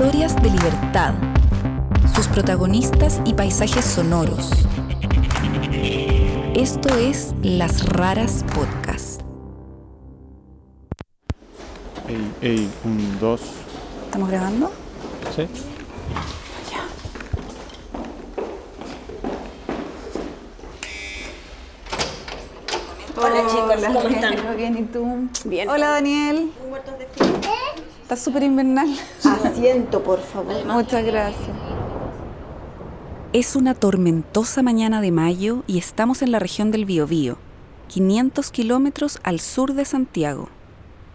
Historias de libertad. Sus protagonistas y paisajes sonoros. Esto es Las Raras Podcast. Ey, ey, un, dos. ¿Estamos grabando? ¿Sí? Ya. Hola chicos, ¿cómo están? Bien, ¿y tú? Bien. Hola Daniel. Está súper invernal. Asiento, por favor. Muchas gracias. Es una tormentosa mañana de mayo y estamos en la región del Biobío, 500 kilómetros al sur de Santiago.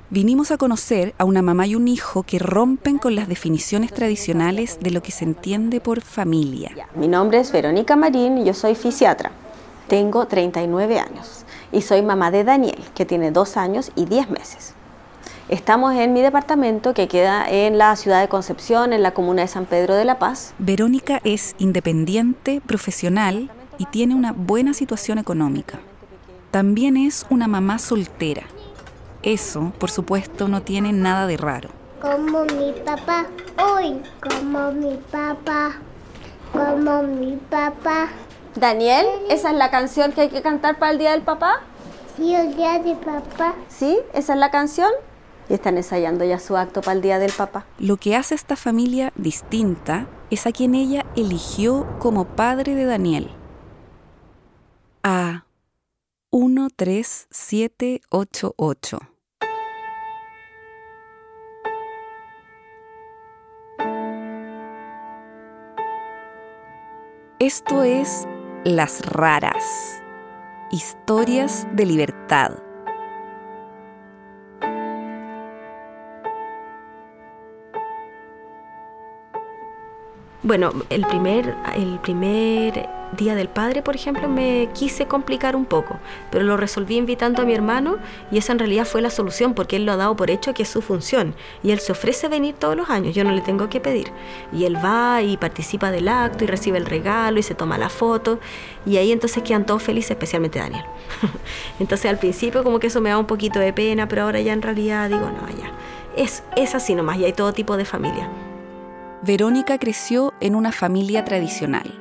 Vinimos a conocer a una mamá y un hijo que rompen con las definiciones tradicionales de lo que se entiende por familia. Mi nombre es Verónica Marín y yo soy fisiatra. Tengo 39 años y soy mamá de Daniel, que tiene 2 años y 10 meses. Estamos en mi departamento que queda en la ciudad de Concepción, en la comuna de San Pedro de la Paz. Verónica es independiente, profesional y tiene una buena situación económica. También es una mamá soltera. Eso, por supuesto, no tiene nada de raro. Como mi papá, hoy, como mi papá, como mi papá. Daniel, ¿esa es la canción que hay que cantar para el Día del Papá? Sí, el día de papá. ¿Sí? ¿Esa es la canción? Y están ensayando ya su acto para el Día del Papá. Lo que hace esta familia distinta es a quien ella eligió como padre de Daniel. A 13788. Esto es Las Raras. Historias de libertad. Bueno, el primer, el primer día del padre, por ejemplo, me quise complicar un poco, pero lo resolví invitando a mi hermano y esa en realidad fue la solución porque él lo ha dado por hecho que es su función y él se ofrece a venir todos los años, yo no le tengo que pedir. Y él va y participa del acto y recibe el regalo y se toma la foto y ahí entonces quedan todos felices, especialmente Daniel. entonces al principio como que eso me da un poquito de pena, pero ahora ya en realidad digo, no, ya, es, es así nomás y hay todo tipo de familia. Verónica creció en una familia tradicional.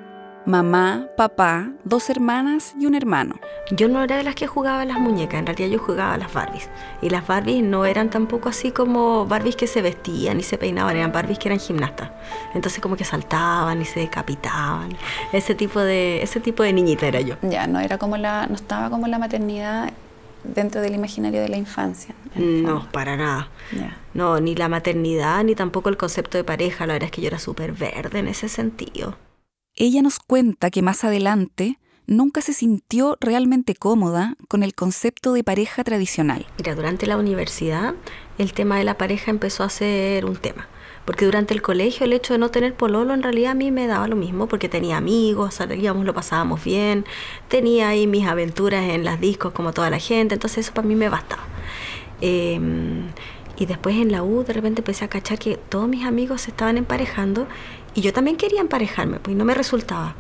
Mamá, papá, dos hermanas y un hermano. Yo no era de las que jugaba a las muñecas, en realidad yo jugaba a las Barbies. Y las Barbies no eran tampoco así como Barbies que se vestían y se peinaban, eran Barbies que eran gimnastas. Entonces como que saltaban y se decapitaban. Ese tipo de, ese tipo de niñita era yo. Ya, no era como la, no estaba como la maternidad dentro del imaginario de la infancia. No, para nada. No, ni la maternidad, ni tampoco el concepto de pareja. La verdad es que yo era súper verde en ese sentido. Ella nos cuenta que más adelante nunca se sintió realmente cómoda con el concepto de pareja tradicional. Mira, durante la universidad el tema de la pareja empezó a ser un tema. Porque durante el colegio el hecho de no tener pololo en realidad a mí me daba lo mismo porque tenía amigos, salíamos, lo pasábamos bien, tenía ahí mis aventuras en las discos como toda la gente, entonces eso para mí me bastaba. Eh, y después en la U de repente empecé a cachar que todos mis amigos se estaban emparejando y yo también quería emparejarme, pues no me resultaba.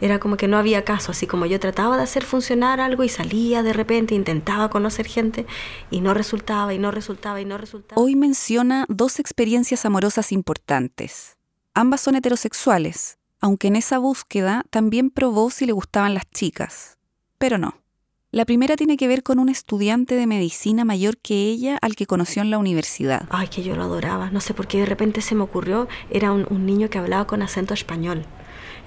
Era como que no había caso, así como yo trataba de hacer funcionar algo y salía de repente, intentaba conocer gente y no resultaba y no resultaba y no resultaba. Hoy menciona dos experiencias amorosas importantes. Ambas son heterosexuales, aunque en esa búsqueda también probó si le gustaban las chicas. Pero no. La primera tiene que ver con un estudiante de medicina mayor que ella al que conoció en la universidad. Ay, que yo lo adoraba. No sé por qué de repente se me ocurrió. Era un, un niño que hablaba con acento español.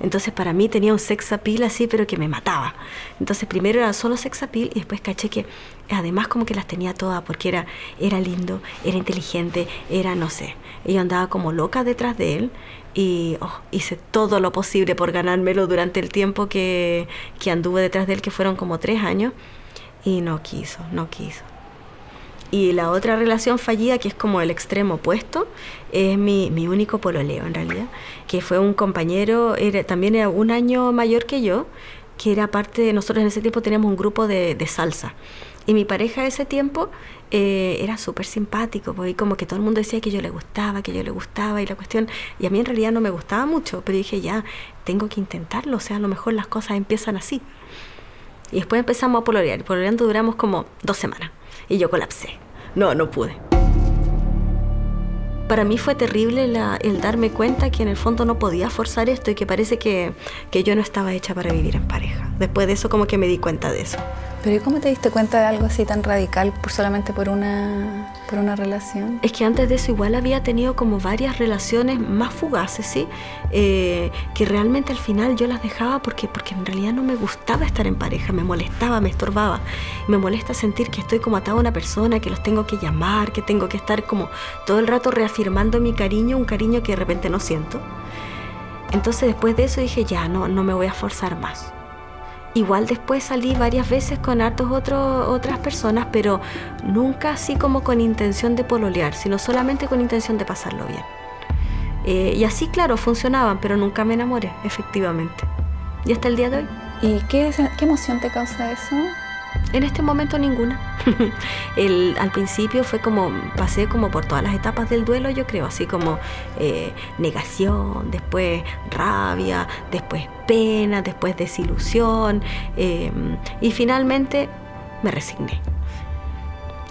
Entonces para mí tenía un sex appeal así, pero que me mataba. Entonces primero era solo sex appeal y después caché que además como que las tenía todas porque era, era lindo, era inteligente, era no sé. Y yo andaba como loca detrás de él y oh, hice todo lo posible por ganármelo durante el tiempo que, que anduve detrás de él, que fueron como tres años. Y no quiso, no quiso. Y la otra relación fallida, que es como el extremo opuesto, es mi, mi único pololeo en realidad, que fue un compañero, era, también era un año mayor que yo, que era parte de, nosotros en ese tiempo teníamos un grupo de, salsa. Y mi pareja de ese tiempo eh, era súper simpático, porque como que todo el mundo decía que yo le gustaba, que yo le gustaba, y la cuestión, y a mí en realidad no me gustaba mucho, pero dije ya, tengo que intentarlo, o sea, a lo mejor las cosas empiezan así. Y después empezamos a pololear, y pololeando duramos como dos semanas, y yo colapsé. No, no pude. para mí fue terrible el darme cuenta que en el fondo no podía forzar esto y que parece que, que yo no estaba hecha para vivir en pareja. Después de eso como que me di cuenta de eso. Pero ¿y cómo te diste cuenta de algo así tan radical por solamente por una, por una relación? Es que antes de eso igual había tenido como varias relaciones más fugaces, ¿sí? Eh, que realmente al final yo las dejaba porque, porque en realidad no me gustaba estar en pareja, me molestaba, me estorbaba. Me molesta sentir que estoy como atado a una persona, que los tengo que llamar, que tengo que estar como todo el rato reafirmando mi cariño, un cariño que de repente no siento. Entonces después de eso dije, ya, no, no me voy a forzar más. Igual después salí varias veces con hartos otros otras personas, pero nunca así como con intención de pololear, sino solamente con intención de pasarlo bien. Eh, y así, claro, funcionaban, pero nunca me enamoré, efectivamente. Y hasta el día de hoy, ¿Y qué, qué emoción te causa eso? En este momento ninguna. El- al principio fue como, pasé como por todas las etapas del duelo, yo creo, así como eh, negación, después rabia, después pena, después desilusión, eh, y finalmente me resigné.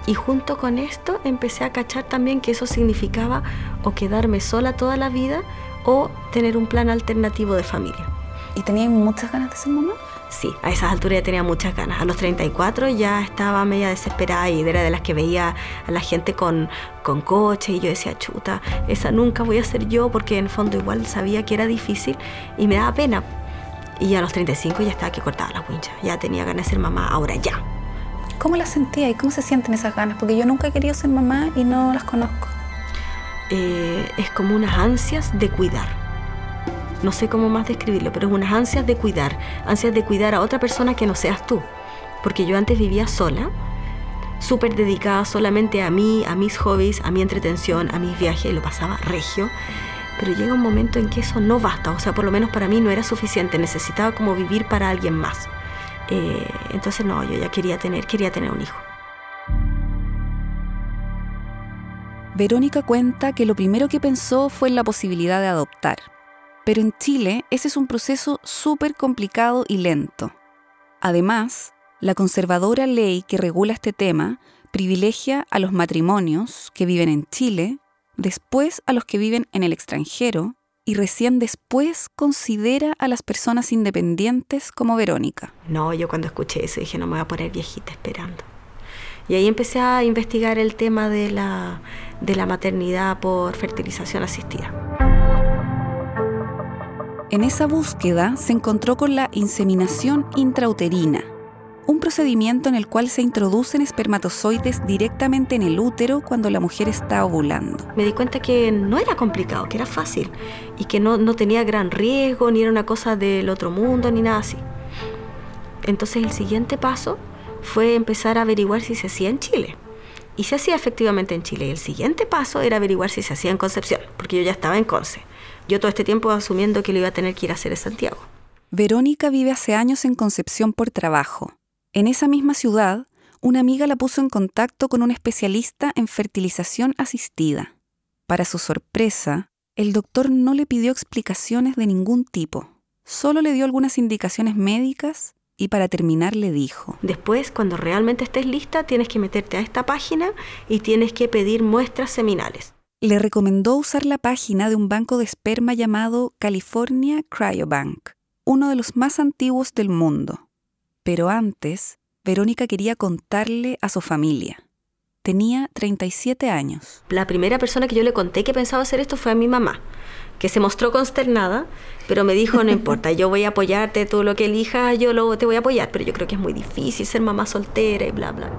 Y junto con esto empecé a cachar también que eso significaba o quedarme sola toda la vida o tener un plan alternativo de familia. ¿Y tenías muchas ganas de ser mamá? Sí, a esas alturas ya tenía muchas ganas. A los 34 ya estaba media desesperada y era de las que veía a la gente con, con coche y yo decía, chuta, esa nunca voy a ser yo porque en el fondo igual sabía que era difícil y me daba pena. Y a los 35 ya estaba que cortaba la wincha, ya tenía ganas de ser mamá, ahora ya. ¿Cómo las sentías y cómo se sienten esas ganas? Porque yo nunca he querido ser mamá y no las conozco. Eh, es como unas ansias de cuidar. No sé cómo más describirlo, pero es unas ansias de cuidar, ansias de cuidar a otra persona que no seas tú. Porque yo antes vivía sola, súper dedicada solamente a mí, a mis hobbies, a mi entretención, a mis viajes, y lo pasaba regio. Pero llega un momento en que eso no basta, o sea, por lo menos para mí no era suficiente, necesitaba como vivir para alguien más. Eh, entonces no, yo ya quería tener, quería tener un hijo. Verónica cuenta que lo primero que pensó fue en la posibilidad de adoptar. Pero en Chile ese es un proceso súper complicado y lento. Además, la conservadora ley que regula este tema privilegia a los matrimonios que viven en Chile, después a los que viven en el extranjero y recién después considera a las personas independientes como Verónica. No, yo cuando escuché eso dije, no me voy a poner viejita esperando. Y ahí empecé a investigar el tema de la, de la maternidad por fertilización asistida. En esa búsqueda se encontró con la inseminación intrauterina, un procedimiento en el cual se introducen espermatozoides directamente en el útero cuando la mujer está ovulando. Me di cuenta que no era complicado, que era fácil y que no, no tenía gran riesgo, ni era una cosa del otro mundo, ni nada así. Entonces el siguiente paso fue empezar a averiguar si se hacía en Chile. Y se hacía efectivamente en Chile. Y el siguiente paso era averiguar si se hacía en Concepción, porque yo ya estaba en Conce. Yo todo este tiempo asumiendo que lo iba a tener que ir a hacer en Santiago. Verónica vive hace años en Concepción por trabajo. En esa misma ciudad, una amiga la puso en contacto con un especialista en fertilización asistida. Para su sorpresa, el doctor no le pidió explicaciones de ningún tipo. Solo le dio algunas indicaciones médicas y para terminar le dijo, Después, cuando realmente estés lista, tienes que meterte a esta página y tienes que pedir muestras seminales. Le recomendó usar la página de un banco de esperma llamado California Cryobank, uno de los más antiguos del mundo. Pero antes, Verónica quería contarle a su familia. Tenía 37 años. La primera persona que yo le conté que pensaba hacer esto fue a mi mamá, que se mostró consternada, pero me dijo, no importa, yo voy a apoyarte, tú lo que elijas, yo lo, te voy a apoyar, pero yo creo que es muy difícil ser mamá soltera y bla, bla.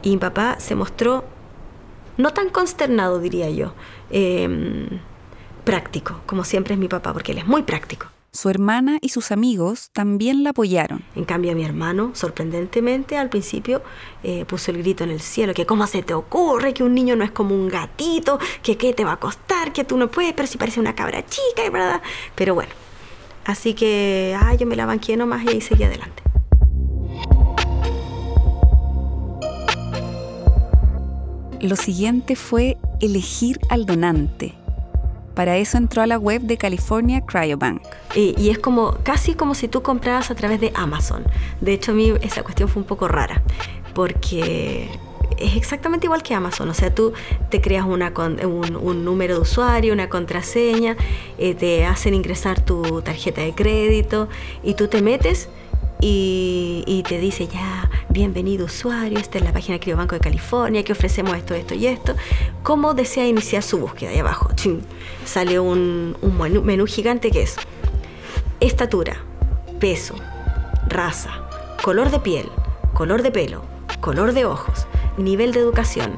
Y mi papá se mostró no tan consternado, diría yo, eh, práctico, como siempre es mi papá, porque él es muy práctico. Su hermana y sus amigos también la apoyaron. En cambio, mi hermano, sorprendentemente, al principio eh, puso el grito en el cielo, que cómo se te ocurre, que un niño no es como un gatito, que qué te va a costar, que tú no puedes, pero si parece una cabra chica, y verdad. Pero bueno, así que, ah, yo me la banqué nomás y ahí seguí adelante. Lo siguiente fue elegir al donante. Para eso entró a la web de California Cryobank. Y, es como casi como si tú compraras a través de Amazon. De hecho, a mí esa cuestión fue un poco rara, porque es exactamente igual que Amazon. O sea, tú te creas un número de usuario, una contraseña, eh, te hacen ingresar tu tarjeta de crédito y tú te metes y, y te dice ya, bienvenido usuario, esta es la página Criobanco de California, que ofrecemos esto, esto y esto. ¿Cómo desea iniciar su búsqueda? Ahí abajo, sale un, un menú, menú gigante que es estatura, peso, raza, color de piel, color de pelo, color de ojos, nivel de educación,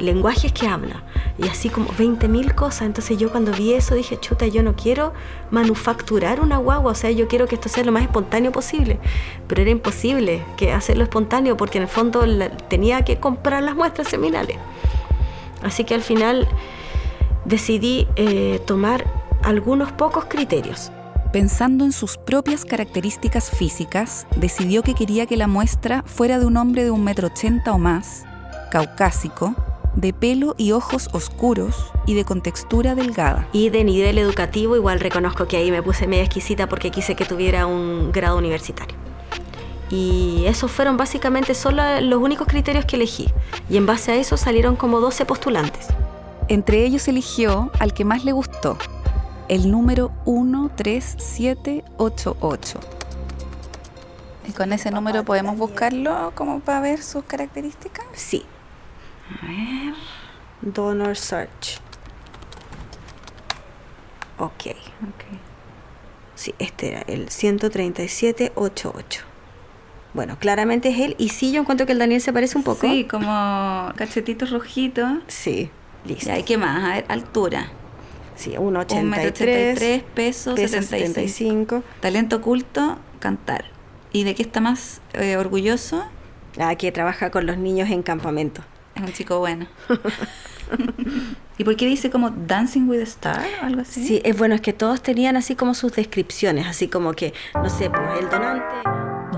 lenguajes que habla y así como 20.000 cosas. Entonces yo cuando vi eso dije, chuta, yo no quiero manufacturar una guagua, o sea, yo quiero que esto sea lo más espontáneo posible. Pero era imposible que hacerlo espontáneo porque en el fondo tenía que comprar las muestras seminales. Así que al final decidí eh, tomar algunos pocos criterios. Pensando en sus propias características físicas, decidió que quería que la muestra fuera de un hombre de un metro ochenta o más, caucásico, de pelo y ojos oscuros y de contextura delgada. Y de nivel educativo, igual reconozco que ahí me puse media exquisita porque quise que tuviera un grado universitario. Y esos fueron básicamente solo los únicos criterios que elegí. Y en base a eso salieron como 12 postulantes. Entre ellos eligió al que más le gustó, el número 13788. Y con ese número podemos buscarlo como para ver sus características. Sí. A ver. Donor Search. Ok. Sí, este era el 13788. Bueno, claramente es él. Y sí, yo encuentro que el Daniel se parece un poco. Sí, como cachetitos rojitos. Sí, listo. ¿Y qué más? A ver, altura. Sí, 1,83 1,83. peso, Peso 75. 75. Talento oculto, cantar. ¿Y de qué está más eh, orgulloso? Ah, que trabaja con los niños en campamento. Es un chico bueno. ¿Y por qué dice como Dancing with a Star o algo así? Sí, es bueno, es que todos tenían así como sus descripciones, así como que, no sé, pues el donante.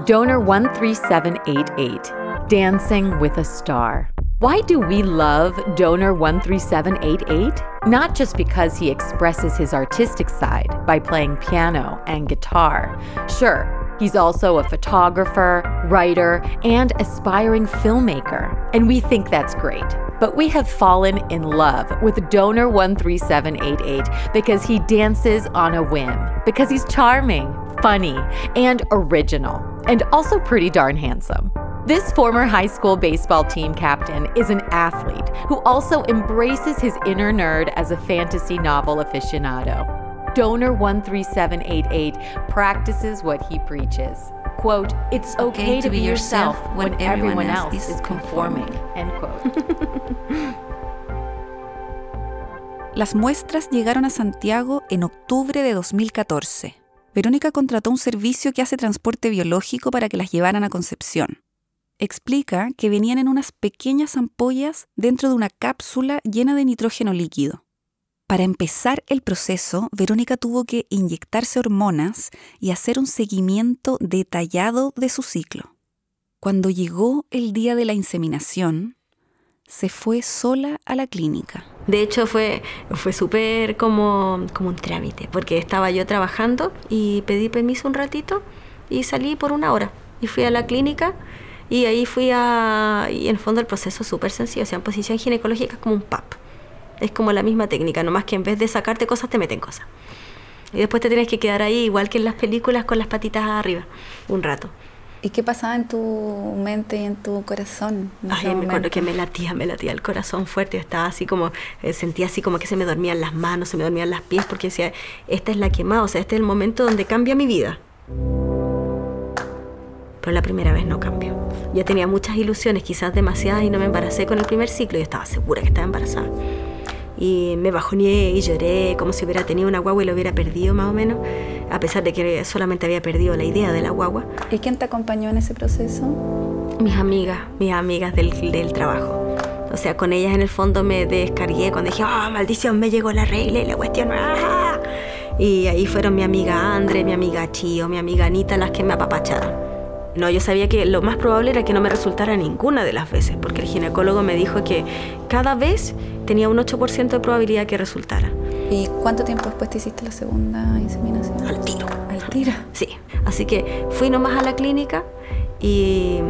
Donor 13788, Dancing with a Star. Why do we love Donor 13788? Not just because he expresses his artistic side by playing piano and guitar. Sure, he's also a photographer, writer, and aspiring filmmaker, and we think that's great. But we have fallen in love with Donor 13788 because he dances on a whim, because he's charming, funny, and original, and also pretty darn handsome. This former high school baseball team captain is an athlete who also embraces his inner nerd as a fantasy novel aficionado. Donor 13788 practices what he preaches. Quote, it's okay, to be yourself when everyone else is conforming. End quote. Las muestras llegaron a Santiago en octubre de 2014. Verónica contrató un servicio que hace transporte biológico para que las llevaran a Concepción. Explica que venían en unas pequeñas ampollas dentro de una cápsula llena de nitrógeno líquido. Para empezar el proceso, Verónica tuvo que inyectarse hormonas y hacer un seguimiento detallado de su ciclo. Cuando llegó el día de la inseminación, se fue sola a la clínica. De hecho, fue, fue súper como, como un trámite, porque estaba yo trabajando y pedí permiso un ratito y salí por una hora. Y fui a la clínica y ahí fui a... Y en el fondo el proceso es súper sencillo, o sea, en posición ginecológica es como un PAP. Es como la misma técnica, nomás que en vez de sacarte cosas te meten cosas. Y después te tienes que quedar ahí, igual que en las películas, con las patitas arriba, un rato. ¿Y qué pasaba en tu mente y en tu corazón? en Ay, me acuerdo que me latía, me latía el corazón fuerte. Yo estaba así como, eh, sentía así como que se me dormían las manos, se me dormían las pies, porque decía, esta es la quemada, o sea, este es el momento donde cambia mi vida. Pero la primera vez no cambió. Yo tenía muchas ilusiones, quizás demasiadas, y no me embaracé con el primer ciclo. Yo estaba segura que estaba embarazada. Y me bajoneé y lloré como si hubiera tenido una guagua y lo hubiera perdido más o menos, a pesar de que solamente había perdido la idea de la guagua. ¿Y quién te acompañó en ese proceso? Mis amigas, mis amigas del, del trabajo. O sea, con ellas en el fondo me descargué cuando dije, ah, maldición, me llegó la regla y la cuestión. ¡ah! Y ahí fueron mi amiga Andre, mi amiga Chio, mi amiga Anita las que me apapacharon. No, yo sabía que lo más probable era que no me resultara ninguna de las veces, porque el ginecólogo me dijo que cada vez tenía un 8% de probabilidad que resultara. ¿Y cuánto tiempo después te hiciste la segunda inseminación? Al tiro. Al tiro. Sí, así que fui nomás a la clínica y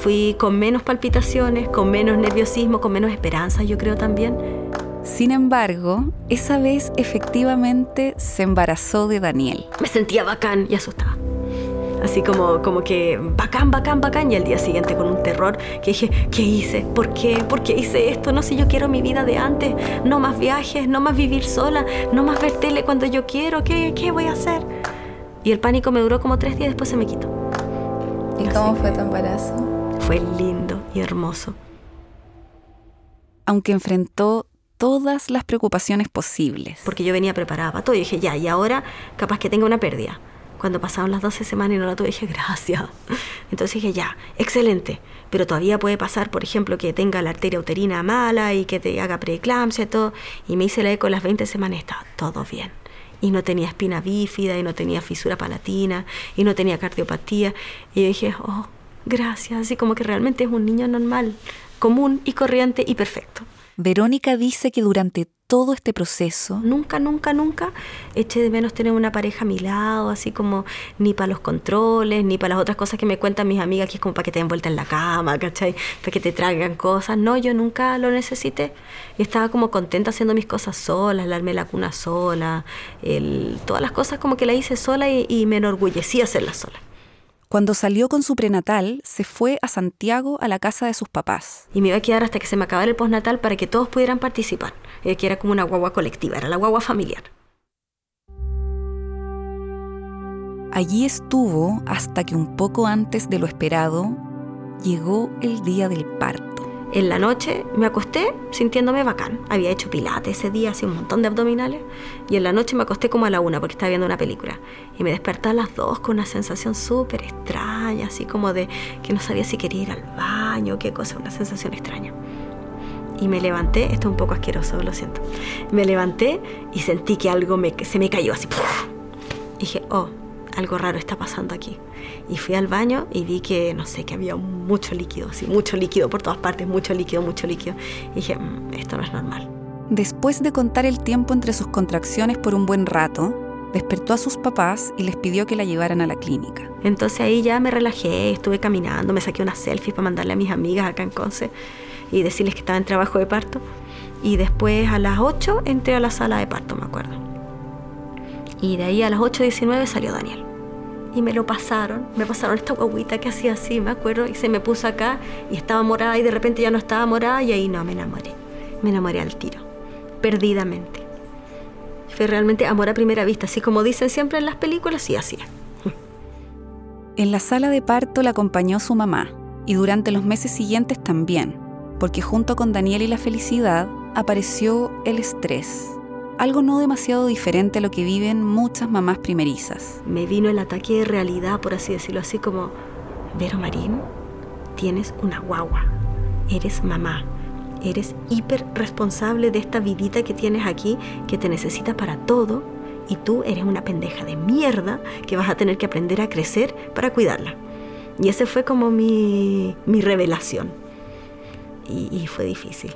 fui con menos palpitaciones, con menos nerviosismo, con menos esperanza, yo creo también. Sin embargo, esa vez efectivamente se embarazó de Daniel. Me sentía bacán y asustada. Así como, como que bacán, bacán, bacán. Y al día siguiente con un terror que dije, ¿qué hice? ¿Por qué? ¿Por qué hice esto? No sé, yo quiero mi vida de antes. No más viajes, no más vivir sola, no más ver tele cuando yo quiero. ¿Qué, qué voy a hacer? Y el pánico me duró como tres días, después se me quitó. ¿Y cómo fue tu embarazo? Fue lindo y hermoso. Aunque enfrentó todas las preocupaciones posibles. Porque yo venía preparada para todo. Y dije, ya, y ahora capaz que tenga una pérdida. Cuando pasaron las 12 semanas y no la tuve, dije, gracias. Entonces dije, ya, excelente. Pero todavía puede pasar, por ejemplo, que tenga la arteria uterina mala y que te haga preeclampsia y todo. Y me hice la eco las 20 semanas y estaba todo bien. Y no tenía espina bífida, y no tenía fisura palatina, y no tenía cardiopatía. Y yo dije, oh, gracias. Así como que realmente es un niño normal, común y corriente y perfecto. Verónica dice que durante todo este proceso, Nunca, nunca, nunca eché de menos tener una pareja a mi lado, así como ni para los controles, ni para las otras cosas que me cuentan mis amigas, que es como para que te den vuelta en la cama, ¿cachai? Para que te traigan cosas. No, yo nunca lo necesité. Y estaba como contenta haciendo mis cosas sola, el darme la cuna sola, el, todas las cosas como que la hice sola y, y me enorgullecí hacerlas sola. Cuando salió con su prenatal, se fue a Santiago a la casa de sus papás. Y me iba a quedar hasta que se me acabara el postnatal para que todos pudieran participar. Eh, que era como una guagua colectiva, era la guagua familiar. Allí estuvo hasta que un poco antes de lo esperado llegó el día del parto. En la noche me acosté sintiéndome bacán. Había hecho pilates ese día, hacía un montón de abdominales. Y en la noche me acosté como a la una porque estaba viendo una película. Y me desperté a las dos con una sensación súper extraña, así como de que no sabía si quería ir al baño, qué cosa, una sensación extraña. Y me levanté, esto es un poco asqueroso, lo siento. Me levanté y sentí que algo me, se me cayó así. dije, oh, algo raro está pasando aquí. Y fui al baño y vi que, no sé, que había mucho líquido, así, mucho líquido por todas partes, mucho líquido, mucho líquido. Y dije, "Mm, esto no es normal. Después de contar el tiempo entre sus contracciones por un buen rato, despertó a sus papás y les pidió que la llevaran a la clínica. Entonces ahí ya me relajé, estuve caminando, me saqué unas selfies para mandarle a mis amigas acá en Conce y decirles que estaba en trabajo de parto. Y después a las 8 entré a la sala de parto, me acuerdo. Y de ahí a las 8.19 salió Daniel. Y me lo pasaron, me pasaron esta guaguita que hacía así, me acuerdo, y se me puso acá y estaba morada y de repente ya no estaba morada y ahí no, me enamoré. Me enamoré al tiro, perdidamente. Fue realmente amor a primera vista, así como dicen siempre en las películas, y así. En la sala de parto la acompañó su mamá y durante los meses siguientes también, porque junto con Daniel y la felicidad apareció el estrés, algo no demasiado diferente a lo que viven muchas mamás primerizas. me vino el ataque de realidad, por así decirlo, así como, Vero Marín, tienes una guagua, eres mamá, eres hiper responsable de esta vidita que tienes aquí, que te necesita para todo, y tú eres una pendeja de mierda que vas a tener que aprender a crecer para cuidarla. Y ese fue como mi, mi revelación. Y, y fue difícil.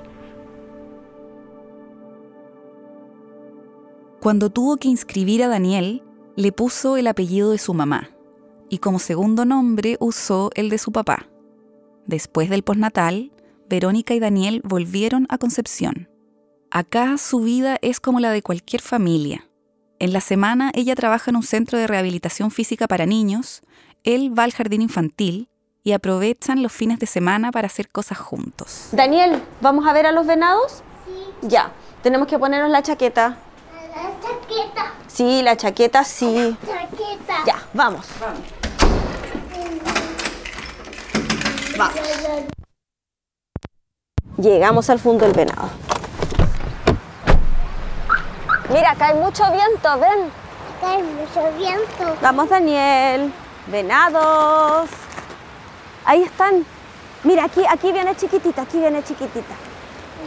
Cuando tuvo que inscribir a Daniel, le puso el apellido de su mamá y como segundo nombre usó el de su papá. Después del postnatal, Verónica y Daniel volvieron a Concepción. Acá su vida es como la de cualquier familia. En la semana ella trabaja en un centro de rehabilitación física para niños, él va al jardín infantil y aprovechan los fines de semana para hacer cosas juntos. Daniel, ¿vamos a ver a los venados? Sí. Ya, tenemos que ponernos la chaqueta. La chaqueta. Sí, la chaqueta sí. Chaqueta. Ya, vamos. Vamos. Llegamos al fondo del venado. Mira, acá hay mucho viento, ven. Acá hay mucho viento. Vamos, Daniel. Venados. Ahí están. Mira, aquí, aquí viene chiquitita, aquí viene chiquitita.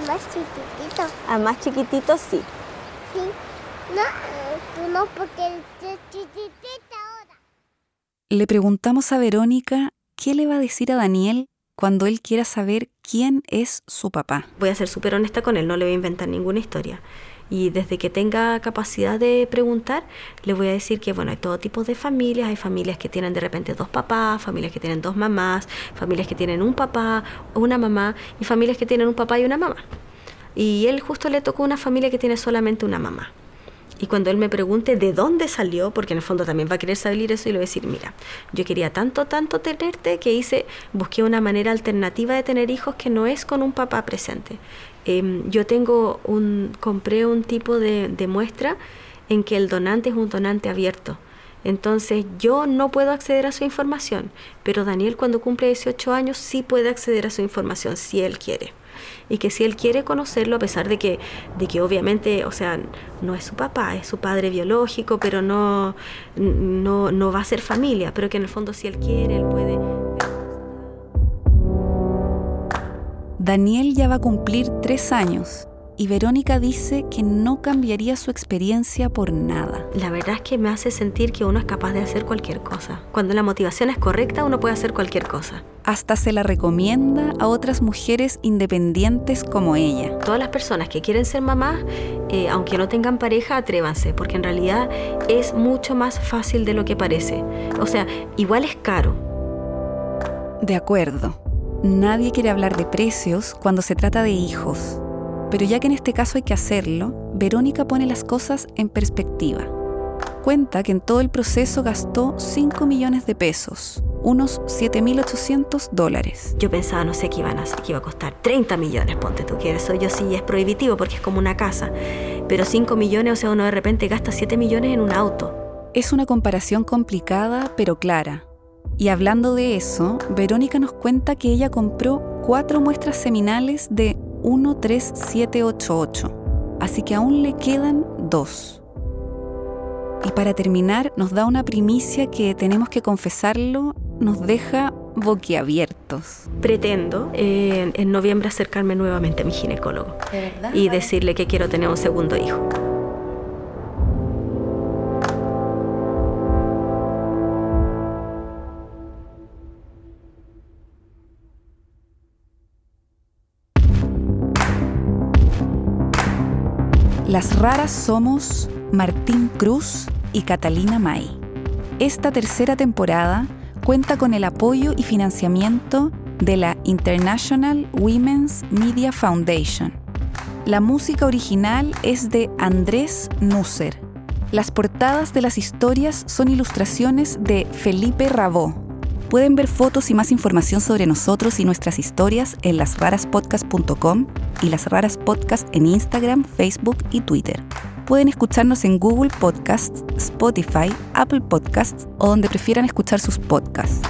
Más chiquitito. Al más chiquitito sí. Sí. No, eh, tú no, porque es chiquitita ahora. Le preguntamos a Verónica qué le va a decir a Daniel cuando él quiera saber quién es su papá. Voy a ser súper honesta con él, no le voy a inventar ninguna historia. Y desde que tenga capacidad de preguntar, le voy a decir que, bueno, hay todo tipo de familias. Hay familias que tienen de repente dos papás, familias que tienen dos mamás, familias que tienen un papá o una mamá y familias que tienen un papá y una mamá. Y él justo le tocó una familia que tiene solamente una mamá. Y cuando él me pregunte de dónde salió, porque en el fondo también va a querer saber eso, y le voy a decir, mira, yo quería tanto, tanto tenerte que hice, busqué una manera alternativa de tener hijos que no es con un papá presente. Em, yo tengo un, compré un tipo de, de muestra en que el donante es un donante abierto. Entonces yo no puedo acceder a su información, pero Daniel cuando cumple 18 años sí puede acceder a su información si él quiere y que si él quiere conocerlo, a pesar de que, de que obviamente, o sea, no es su papá, es su padre biológico, pero no, no, no va a ser familia, pero que en el fondo si él quiere, él puede... Daniel ya va a cumplir tres años y Verónica dice que no cambiaría su experiencia por nada. La verdad es que me hace sentir que uno es capaz de hacer cualquier cosa. Cuando la motivación es correcta, uno puede hacer cualquier cosa. Hasta se la recomienda a otras mujeres independientes como ella. Todas las personas que quieren ser mamás, eh, aunque no tengan pareja, atrévanse, porque en realidad es mucho más fácil de lo que parece. O sea, igual es caro. De acuerdo. Nadie quiere hablar de precios cuando se trata de hijos. Pero ya que en este caso hay que hacerlo, Verónica pone las cosas en perspectiva. Cuenta que en todo el proceso gastó 5 millones de pesos, unos 7.800 dólares. Yo pensaba, no sé, qué iban a, que iba a costar 30 millones, ponte tú, que eso yo sí es prohibitivo porque es como una casa. Pero 5 millones, o sea, uno de repente gasta 7 millones en un auto. Es una comparación complicada, pero clara. Y hablando de eso, Verónica nos cuenta que ella compró cuatro muestras seminales de 13788, así que aún le quedan dos. Y para terminar, nos da una primicia que tenemos que confesarlo, nos deja boquiabiertos. Pretendo eh, en noviembre acercarme nuevamente a mi ginecólogo y decirle que quiero tener un segundo hijo. Las raras somos Martín Cruz y Catalina May. Esta tercera temporada cuenta con el apoyo y financiamiento de la International Women's Media Foundation. La música original es de Andrés Nusser. Las portadas de las historias son ilustraciones de Felipe Rabó. Pueden ver fotos y más información sobre nosotros y nuestras historias en lasraraspodcast.com y Las Raras Podcast en Instagram, Facebook y Twitter. Pueden escucharnos en Google Podcasts, Spotify, Apple Podcasts o donde prefieran escuchar sus podcasts.